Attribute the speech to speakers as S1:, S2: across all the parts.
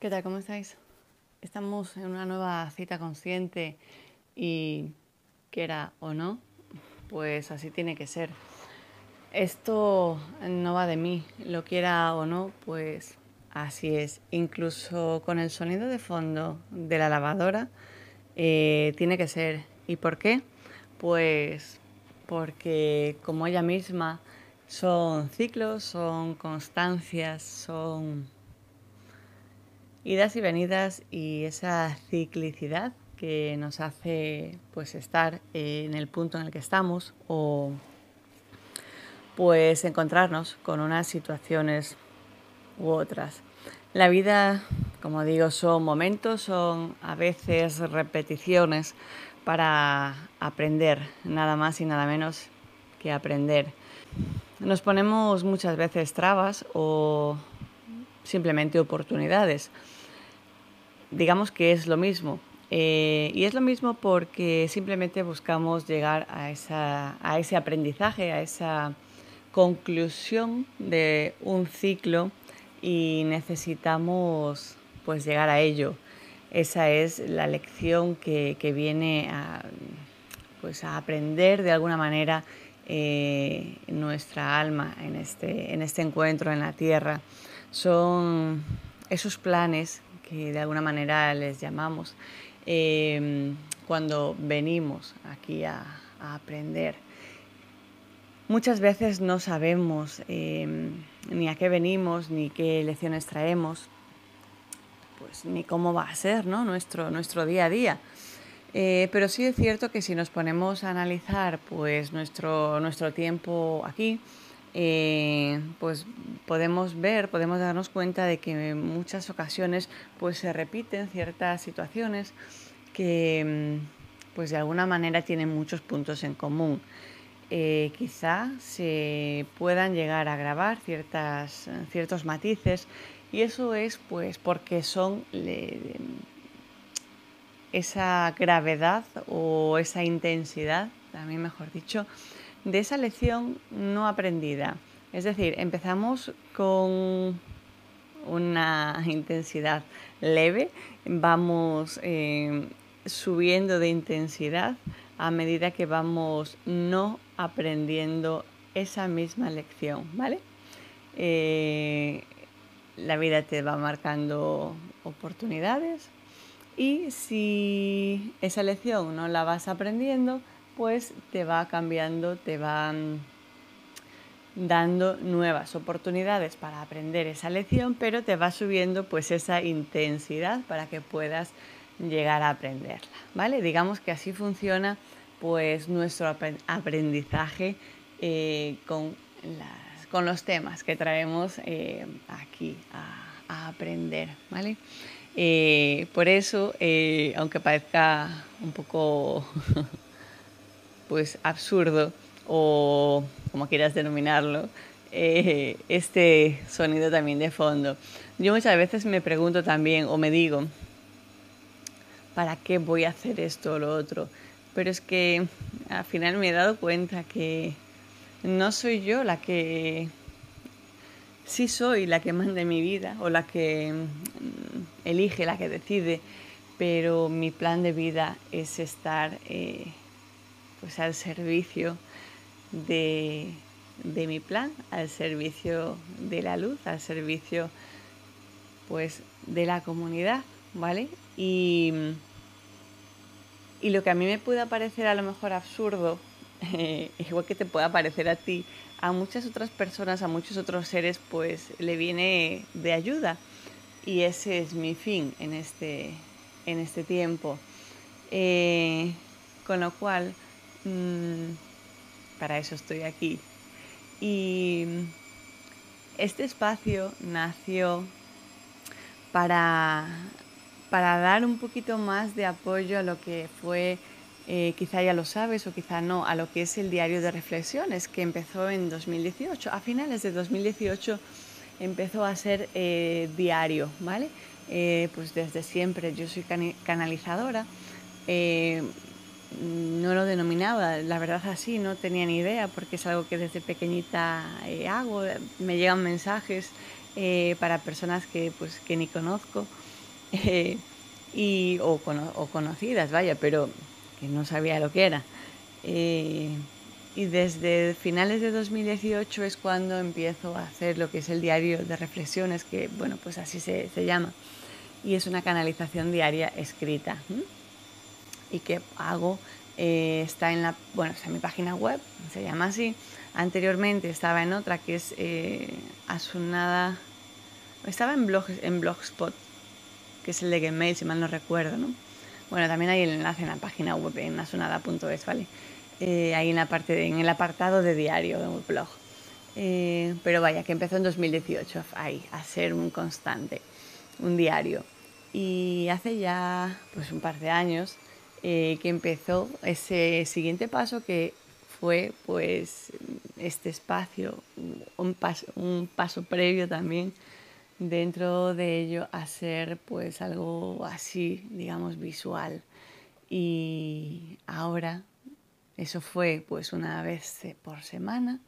S1: ¿Qué tal? ¿Cómo estáis? Estamos en una nueva cita consciente y quiera o no, pues así tiene que ser. Esto no va de mí, lo quiera o no, pues así es. Incluso con el sonido de fondo de la lavadora eh, tiene que ser. ¿Y por qué? Pues porque como ella misma son ciclos, son constancias, son idas y venidas y esa ciclicidad que nos hace pues estar en el punto en el que estamos o pues encontrarnos con unas situaciones u otras. La vida, como digo, son momentos, son a veces repeticiones para aprender, nada más y nada menos que aprender. Nos ponemos muchas veces trabas o simplemente oportunidades. Digamos que es lo mismo. Eh, y es lo mismo porque simplemente buscamos llegar a, esa, a ese aprendizaje, a esa conclusión de un ciclo y necesitamos pues llegar a ello. Esa es la lección que, que viene a, pues, a aprender de alguna manera eh, nuestra alma en este, en este encuentro en la tierra son esos planes que de alguna manera les llamamos em, cuando venimos aquí a, aprender. Muchas veces no sabemos em, ni a qué venimos, ni qué lecciones traemos, pues ni cómo va a ser ¿no? nuestro, nuestro día a día. Eh, pero sí es cierto que si nos ponemos a analizar pues, nuestro, nuestro tiempo aquí, eh, pues podemos ver, podemos darnos cuenta de que en muchas ocasiones pues se repiten ciertas situaciones que mm, pues de alguna manera tienen muchos puntos en común. Eh, quizá se puedan llegar a grabar ciertas, ciertos matices y eso es pues porque son esa gravedad o esa intensidad, también mejor dicho, de esa lección no aprendida. Es decir, empezamos con una intensidad leve, vamos eh, subiendo de intensidad a medida que vamos no aprendiendo esa misma lección, ¿vale? Eh, la vida te va marcando oportunidades y si esa lección no la vas aprendiendo, pues te va cambiando, te van dando nuevas oportunidades para aprender esa lección, pero te va subiendo pues esa intensidad para que puedas llegar a aprenderla, ¿vale? Digamos que así funciona pues nuestro aprendizaje eh, con, con, los temas que traemos eh, aquí a, aprender, ¿vale? Eh, por eso, aunque parezca un poco pues absurdo o como quieras denominarlo, eh, este sonido también de fondo. Yo muchas veces me pregunto también o me digo, ¿para qué voy a hacer esto o lo otro? Pero es que al final me he dado cuenta que no soy yo la que sí soy la que manda mi vida o la que mm, elige, la que decide, pero mi plan de vida es estar eh, pues al servicio de, mi plan, al servicio de la luz, al servicio pues de la comunidad, ¿vale? Y, y lo que a mí me pueda parecer a lo mejor absurdo, igual que te pueda parecer a ti, a muchas otras personas, a muchos otros seres, pues le viene de ayuda. Y ese es mi fin en este, en este tiempo. Eh, con lo cual, Mm, para eso estoy aquí. Y este espacio nació para, para dar un poquito más de apoyo a lo que fue, eh, quizá ya lo sabes o quizá no, a lo que es el diario de reflexiones que empezó en 2018. A finales de 2018 empezó a ser eh, diario, ¿vale? Eh, pues desde siempre yo soy canalizadora no lo denominaba, la verdad así, no tenía ni idea porque es algo que desde pequeñita hago, me llegan mensajes eh, para personas que, pues, que ni conozco eh, y, o, conocidas, vaya, pero que no sabía lo que era. Eh, y desde finales de 2018 es cuando empiezo a hacer lo que es el diario de reflexiones, que bueno, pues así se, llama, y es una canalización diaria escrita. Y que hago, eh, está, en la, bueno, está en mi página web, se llama así. Anteriormente estaba en otra que es eh, Asunada, estaba en, blog, en Blogspot, que es el de Gmail, si mal no recuerdo, ¿no? Bueno, también hay el enlace en la página web en asunada.es, ¿vale? Eh, ahí en, la parte en el apartado de diario, de un blog. Eh, pero vaya, que empezó en 2018 ahí, a ser un constante, un diario. Y hace ya pues un par de años eh, que empezó ese siguiente paso que fue pues este espacio, un paso, un paso previo también dentro de ello a ser pues algo así, digamos, visual. Y ahora, eso fue pues una vez por semana,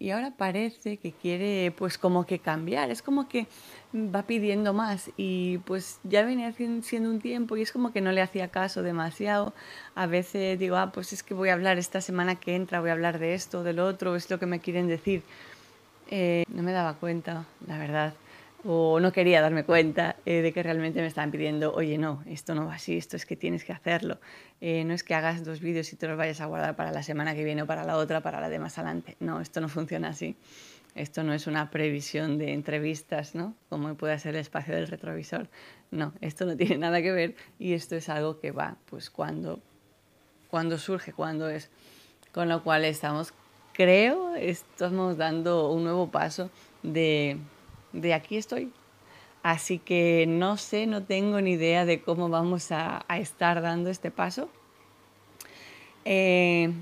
S1: y ahora parece que quiere pues como que cambiar, es como que va pidiendo más y pues ya venía siendo un tiempo y es como que no le hacía caso demasiado. A veces digo, ah, pues es que voy a hablar esta semana que entra, voy a hablar de esto, del otro, es lo que me quieren decir. Eh, no me daba cuenta, la verdad, o no quería darme cuenta eh, de que realmente me estaban pidiendo, oye, no, esto no va así, esto es que tienes que hacerlo. Eh, no es que hagas dos vídeos y te los vayas a guardar para la semana que viene o para la otra, para la de más adelante. No, esto no funciona así. Esto no es una previsión de entrevistas, ¿no? Como puede ser el espacio del retrovisor. No, esto no tiene nada que ver y esto es algo que va, pues cuando, cuando surge, cuando es. Con lo cual estamos creo estamos dando un nuevo paso de, de aquí estoy. Así que no sé, no tengo ni idea de cómo vamos a, estar dando este paso. Eh,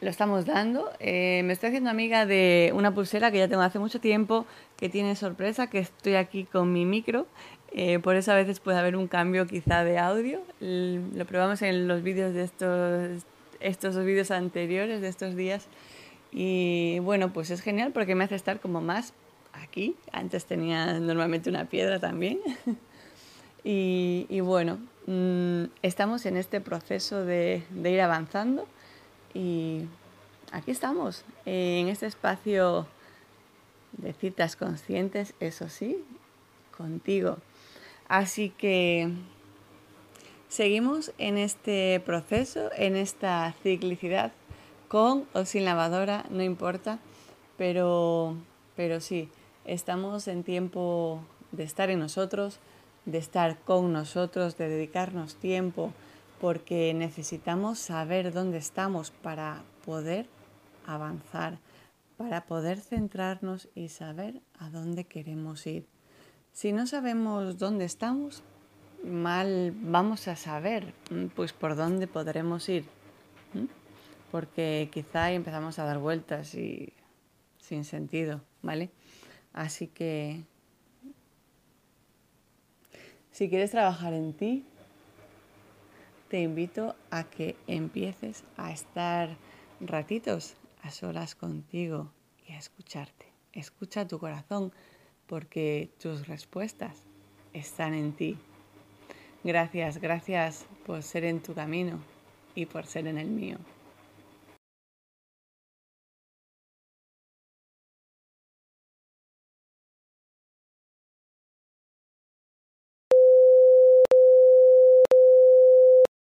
S1: lo estamos dando. Eh, me estoy haciendo amiga de una pulsera que ya tengo hace mucho tiempo, que tiene sorpresa, que estoy aquí con mi micro. Eh, por eso a veces puede haber un cambio quizá de audio. Lo probamos en los vídeos de estos, estos vídeos anteriores, de estos días. Y bueno, pues es genial porque me hace estar como más aquí. Antes tenía normalmente una piedra también. y, bueno, mm, estamos en este proceso de, ir avanzando y aquí estamos, en este espacio de citas conscientes, eso sí, contigo. Así que seguimos en este proceso, en esta ciclicidad con o sin lavadora, no importa, pero, pero sí, estamos en tiempo de estar en nosotros, de estar con nosotros, de dedicarnos tiempo, porque necesitamos saber dónde estamos para poder avanzar, para poder centrarnos y saber a dónde queremos ir. Si no sabemos dónde estamos, mal vamos a saber pues por dónde podremos ir porque quizá empezamos a dar vueltas y sin sentido, ¿vale? Así que si quieres trabajar en ti, te invito a que empieces a estar ratitos a solas contigo y a escucharte. Escucha tu corazón porque tus respuestas están en ti. Gracias, gracias por ser en tu camino y por ser en el mío.